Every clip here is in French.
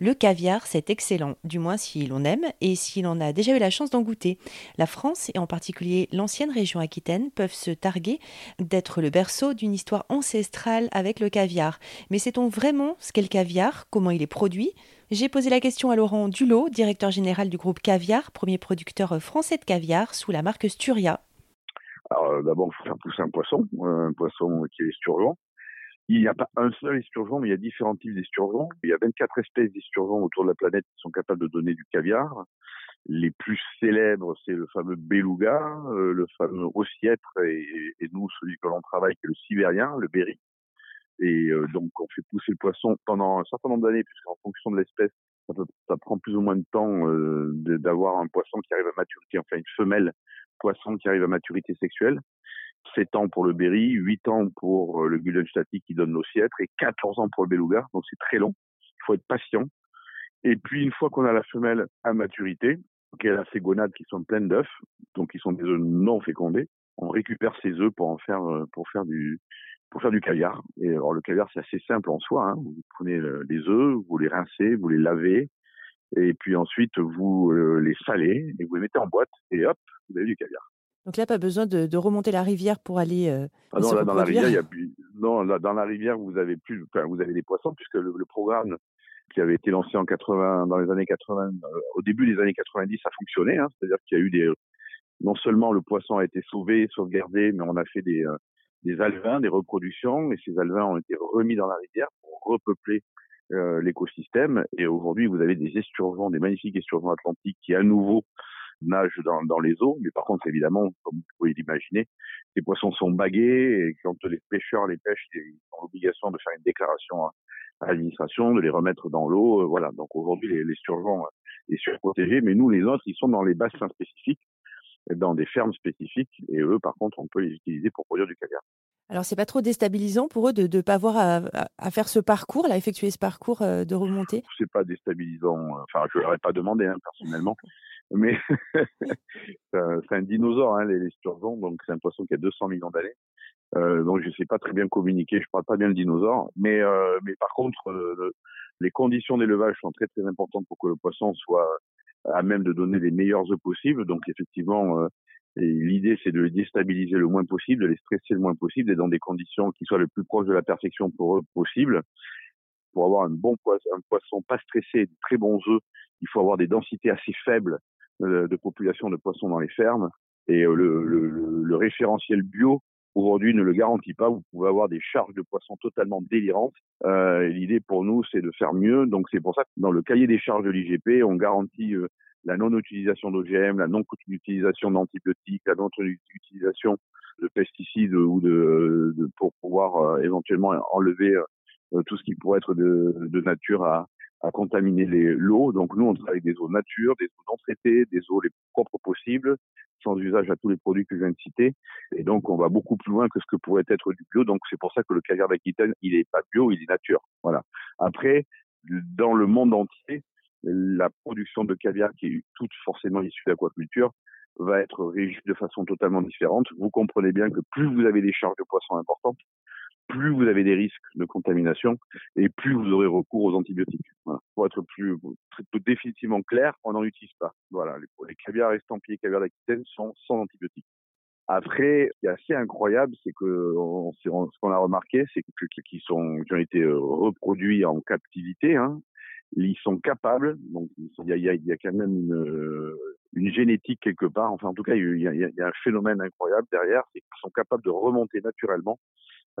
Le caviar, c'est excellent, du moins si l'on aime et si l'on a déjà eu la chance d'en goûter. La France, et en particulier l'ancienne région Aquitaine, peuvent se targuer d'être le berceau d'une histoire ancestrale avec le caviar. Mais sait-on vraiment ce qu'est le caviar? Comment il est produit? J'ai posé la question à Laurent Dulot, directeur général du groupe Caviar, premier producteur français de caviar sous la marque Sturia. Alors d'abord, il faut faire pousser un poisson, un poisson qui est esturgeon. Il n'y a pas un seul esturgeon, mais il y a différents types d'esturgeons. Il y a 24 espèces d'esturgeons autour de la planète qui sont capables de donner du caviar. Les plus célèbres, c'est le fameux beluga, euh, le fameux ossiètre et, et, nous, celui que l'on travaille, qui est le sibérien, le berry. Et euh, donc, on fait pousser le poisson pendant un certain nombre d'années, puisqu'en fonction de l'espèce, ça, ça, prend plus ou moins de temps euh, d'avoir un poisson qui arrive à maturité, enfin une femelle poisson qui arrive à maturité sexuelle. 7 ans pour le berry, 8 ans pour euh, le Guldenstatic qui donne l'ossiètre et 14 ans pour le beluga. Donc c'est très long. Il faut être patient. Et puis une fois qu'on a la femelle à maturité, qu'elle a ses gonades qui sont pleines d'œufs, donc qui sont des œufs non fécondés, on récupère ces œufs pour en faire euh, du caviar. Et alors le caviar c'est assez simple en soi. Hein. Vous prenez les œufs, vous les rincez, vous les lavez, et puis ensuite vous euh, les salez et vous les mettez en boîte et hop, vous avez du caviar. Donc là, pas besoin de, de remonter la rivière pour aller. Euh, ah non, là, dans la rivière, il y a plus. Non, là, dans la rivière, vous avez plus. Enfin, vous avez des poissons puisque le, le, programme qui avait été lancé en 80, dans les années 80, euh, au début des années 90, a fonctionné. Hein, C'est-à-dire qu'il y a eu des. Non seulement le poisson a été sauvé, sauvegardé, mais on a fait des, euh, des alevins, des reproductions, et ces alevins ont été remis dans la rivière pour repeupler euh, l'écosystème. Et aujourd'hui, vous avez des esturgeons, des magnifiques esturgeons atlantiques qui à nouveau nagent dans, les eaux. Mais par contre, évidemment, comme vous pouvez l'imaginer, les poissons sont bagués et quand les pêcheurs les pêchent, ils ont l'obligation de faire une déclaration à l'administration, de les remettre dans l'eau. Euh, voilà. Donc aujourd'hui, les, les surgeons sont euh, surprotégés, mais nous, les autres, ils sont dans les bassins spécifiques, dans des fermes spécifiques, et eux, par contre, on peut les utiliser pour produire du caviar. Alors, c'est pas trop déstabilisant pour eux de ne pas avoir à, à, faire ce parcours, à effectuer ce parcours de remontée C'est pas déstabilisant. Enfin, je leur ai pas demandé hein, personnellement mais c'est un dinosaure, hein, les, les sturgeons, donc c'est un poisson qui a 200 millions d'années. Euh, donc je sais pas très bien communiquer, je parle pas bien le dinosaure, mais euh, mais par contre euh, les conditions d'élevage sont très très importantes pour que le poisson soit à même de donner les meilleurs œufs possibles. Donc effectivement, euh, l'idée c'est de les déstabiliser le moins possible, de les stresser le moins possible et dans des conditions qui soient le plus proches de la perfection pour eux possible. Pour avoir un bon poisson, un poisson pas stressé, de très bons œufs, il faut avoir des densités assez faibles de population de poissons dans les fermes. Et euh, le référentiel bio aujourd'hui ne le garantit pas. Vous pouvez avoir des charges de poissons totalement délirantes. Euh, L'idée pour nous, c'est de faire mieux. Donc c'est pour ça que dans le cahier des charges de l'IGP, on garantit euh, la non-utilisation d'OGM, la non-utilisation d'antibiotiques, la non-utilisation de pesticides ou de, pour pouvoir euh, éventuellement enlever tout ce qui pourrait être de nature à, à contaminer l'eau. Donc nous, on travaille avec des eaux nature, des eaux non traitées, des eaux les plus propres possibles, sans usage à tous les produits que je viens de citer. Et donc on va beaucoup plus loin que ce que pourrait être du bio. Donc c'est pour ça que le caviar d'Aquitaine, il est pas bio, il est nature. Voilà. Après, dans le monde entier, la production de caviar, qui est toute forcément issue d'aquaculture, va être régie de façon totalement différente. Vous comprenez bien que plus vous avez des charges de poissons importantes, plus vous avez des risques de contamination et plus vous aurez recours aux antibiotiques. Pour être plus, définitivement clair, on n'en utilise pas. Voilà, les, les caviars estampillés, caviars d'Aquitaine sont sans antibiotiques. Après, ce qui est assez incroyable, c'est que ce qu'on a remarqué, c'est que qui sont qui ont été euh, reproduits en captivité, hein, ils sont capables. Donc il y a, y a, y a quand même une, une génétique quelque part. Enfin, en tout cas, il y a, il y a un phénomène incroyable derrière, c'est qu'ils sont capables de remonter naturellement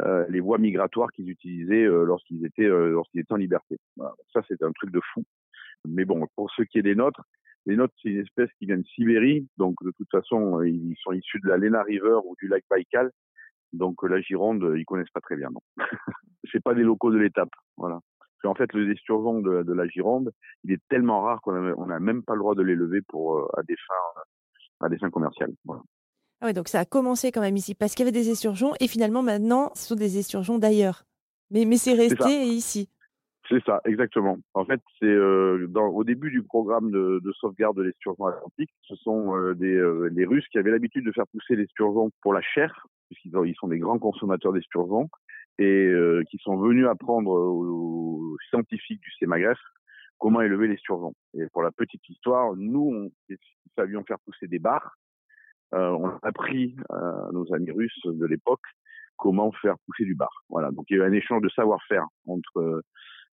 euh, les voies migratoires qu'ils utilisaient euh, lorsqu'ils étaient euh, lorsqu'ils étaient en liberté. Voilà. Ça, c'est un truc de fou. Mais bon, pour ce qui est des nôtres, les nôtres, c'est une espèce qui vient de Sibérie, donc de toute façon, ils sont issus de la Lena River ou du lac Baïkal. Donc la Gironde, ils connaissent pas très bien. Non, c'est pas des locaux de l'étape. Voilà. En fait, le esturgeon de, de, la Gironde, il est tellement rare qu'on n'a même pas le droit de l'élever pour à des fins à des fins commerciales. Voilà. Ah ouais, donc ça a commencé quand même ici parce qu'il y avait des esturgeons et finalement maintenant ce sont des esturgeons d'ailleurs. Mais, mais c'est resté ici. C'est ça, exactement. En fait, c'est euh, au début du programme de, de sauvegarde de l'esturgeon atlantique, ce sont euh, des, euh, les Russes qui avaient l'habitude de faire pousser l'esturgeon pour la chair, puisqu'ils ils sont des grands consommateurs d'esturgeon, et euh, qui sont venus apprendre aux, scientifiques du CEMAGREF comment élever les survents. Et pour la petite histoire, nous, on savions faire pousser des bars. Euh, on a appris à nos amis russes de l'époque comment faire pousser du bar. Voilà. Donc il y a eu un échange de savoir-faire entre euh,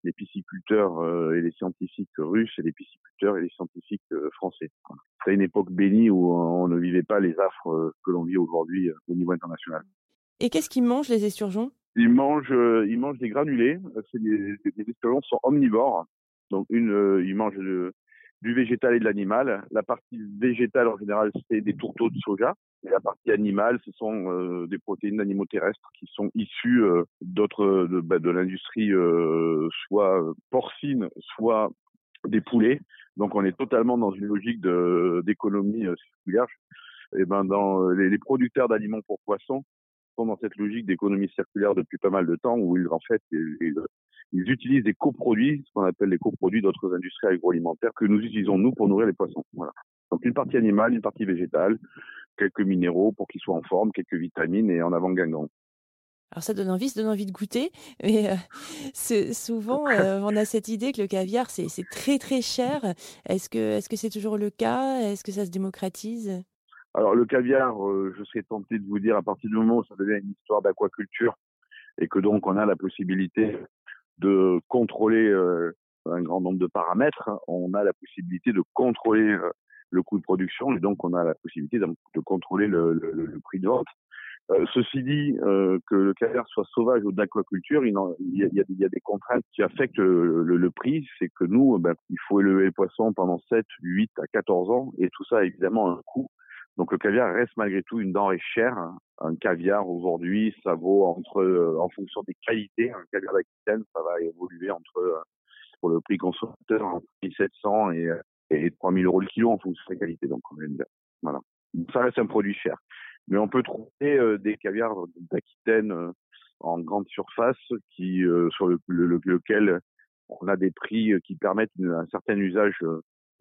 les pisciculteurs euh, et les scientifiques russes et les pisciculteurs et les scientifiques euh, français. C'est une époque bénie où on ne vivait pas les affres que l'on vit aujourd'hui au niveau international. Et qu'est-ce qu'ils mangent les esturgeons? Ils mangent, ils mangent des granulés. Les, les esturgeons sont omnivores. Donc une, ils mangent du végétal et de l'animal. La partie végétale en général, c'est des tourteaux de soja. Et la partie animale, ce sont euh, des protéines d'animaux terrestres qui sont issues euh, d'autres de, bah, de l'industrie euh, soit porcine, soit des poulets. Donc on est totalement dans une logique d'économie circulaire. Et ben dans les producteurs d'aliments pour poissons sont dans cette logique d'économie circulaire depuis pas mal de temps où ils en fait ils, ils utilisent des coproduits, ce qu'on appelle les coproduits d'autres industries agroalimentaires que nous utilisons nous pour nourrir les poissons. Voilà. Donc une partie animale, une partie végétale, quelques minéraux pour qu'ils soient en forme, quelques vitamines et en avant Guingamp. Alors ça donne envie, ça donne envie de goûter, mais euh, souvent euh, on a cette idée que le caviar c'est très très cher. Est-ce que est-ce que c'est toujours le cas? Est-ce que ça se démocratise? Alors le caviar, euh, je serais tenté de vous dire à partir du moment où ça devient une histoire d'aquaculture et que donc on a la possibilité de contrôler un grand nombre de paramètres, on a la possibilité de contrôler le coût de production et donc on a la possibilité de, contrôler le, prix de vente. Euh, ceci dit, euh, que le caviar soit sauvage ou d'aquaculture, il, y a, des contraintes qui affectent le, le prix. C'est que nous, ben, il faut élever les poissons pendant 7, 8 à 14 ans et tout ça a évidemment un coût. Donc le caviar reste malgré tout une denrée chère. Un caviar aujourd'hui, ça vaut entre, euh, en fonction des qualités, un caviar d'Aquitaine, ça va évoluer entre, euh, pour le prix consommateur, entre 1700 et et 3000 euros le kilo en fonction de sa qualité. Donc, voilà. Ça reste un produit cher. Mais on peut trouver euh, des caviars d'Aquitaine euh, en grande surface qui, euh, sur le, lequel on a des prix qui permettent un certain usage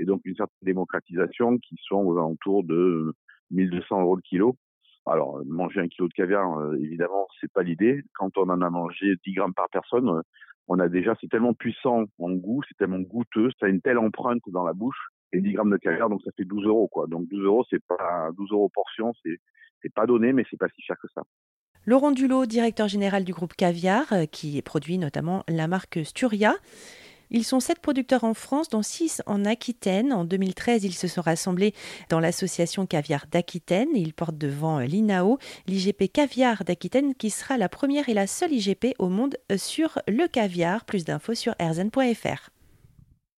et donc une certaine démocratisation qui sont aux alentours de 1200 euros le kilo. Alors, manger un kilo de caviar, évidemment, c'est pas l'idée. Quand on en a mangé 10 grammes par personne, on a déjà, c'est tellement puissant en goût, c'est tellement goûteux, ça a une telle empreinte dans la bouche, et 10 grammes de caviar, donc ça fait 12 euros. Donc 12 euros, c'est pas 12 euros portion, c'est, c'est pas donné, mais c'est pas si cher que ça. Laurent Dulot, directeur général du groupe Caviar, euh, qui produit notamment la marque Sturia. Ils sont sept producteurs en France, dont six en Aquitaine. En 2013, ils se sont rassemblés dans l'association Caviar d'Aquitaine. Ils portent devant l'INAO, l'IGP Caviar d'Aquitaine, qui sera la première et la seule IGP au monde sur le caviar. Plus d'infos sur erzen.fr.